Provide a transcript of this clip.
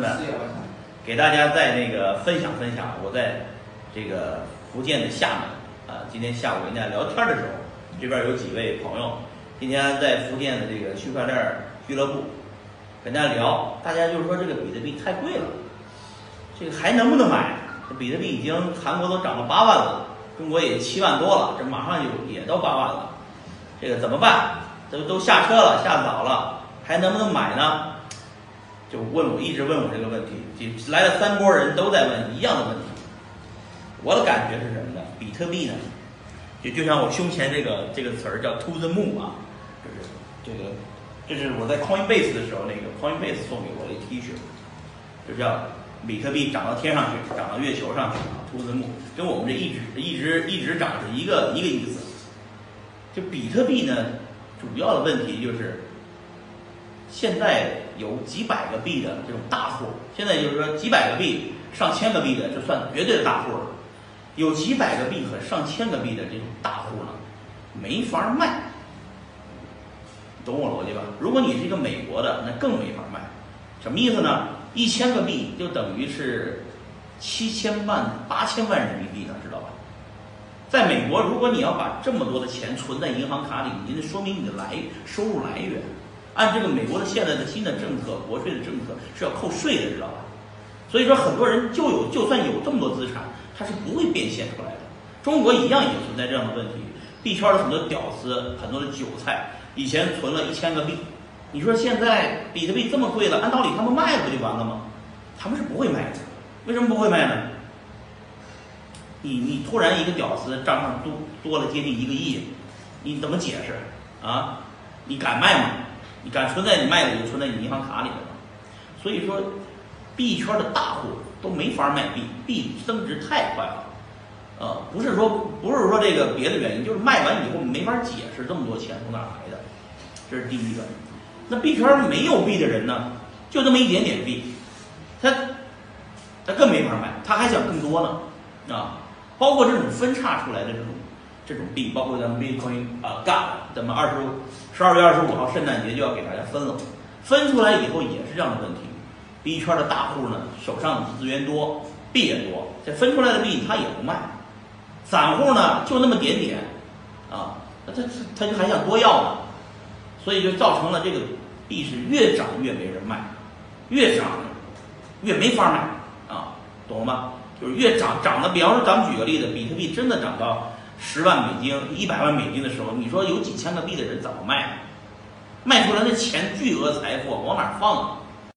呢，给大家再那个分享分享，我在这个福建的厦门啊，今天下午跟大家聊天的时候，这边有几位朋友，今天在福建的这个区块链俱乐部跟大家聊，大家就是说这个比特币太贵了，这个还能不能买？这比特币已经韩国都涨到八万了，中国也七万多了，这马上就也到八万了，这个怎么办？都都下车了，下早了，还能不能买呢？就问我，一直问我这个问题，就来了三拨人都在问一样的问题。我的感觉是什么呢？比特币呢，就就像我胸前这个这个词儿叫 “to the moon” 啊，就是这个，这是我在 Coinbase 的时候，那个 Coinbase 送给我的 T 恤，就叫比特币涨到天上去，涨到月球上去啊，to the moon，跟我们这一直一直一直涨是一个一个意思。就比特币呢，主要的问题就是。现在有几百个币的这种大户，现在就是说几百个币、上千个币的，这算绝对的大户了。有几百个币和上千个币的这种大户呢，没法卖，懂我逻辑吧？如果你是一个美国的，那更没法卖。什么意思呢？一千个币就等于是七千万、八千万人民币呢，知道吧？在美国，如果你要把这么多的钱存在银行卡里，你得说明你的来收入来源。按这个美国的现在的新的政策，国税的政策是要扣税的，知道吧？所以说很多人就有，就算有这么多资产，他是不会变现出来的。中国一样也存在这样的问题，币圈的很多屌丝，很多的韭菜，以前存了一千个币，你说现在比特币这么贵了，按道理他们卖不就完了吗？他们是不会卖的，为什么不会卖呢？你你突然一个屌丝账上多多了接近一个亿，你怎么解释啊？你敢卖吗？你敢存在你卖的就存在你银行卡里了，所以说币圈的大户都没法卖币，币增值太快了，呃，不是说不是说这个别的原因，就是卖完以后没法解释这么多钱从哪来的，这是第一个。那币圈没有币的人呢，就这么一点点币，他他更没法卖，他还想更多呢，啊，包括这种分叉出来的这种。这种币，包括咱们 Bitcoin 啊，God，咱们二十十二月二十五号圣诞节就要给大家分了，分出来以后也是这样的问题。币圈的大户呢，手上资源多，币也多，这分出来的币他也不卖，散户呢就那么点点，啊，那他他就还想多要呢，所以就造成了这个币是越涨越没人卖，越涨越没法卖，啊，懂了吗？就是越涨涨的，比方说咱们举个例子，比特币真的涨到。十万美金、一百万美金的时候，你说有几千个币的人怎么卖？卖出来的钱巨额财富往哪放啊？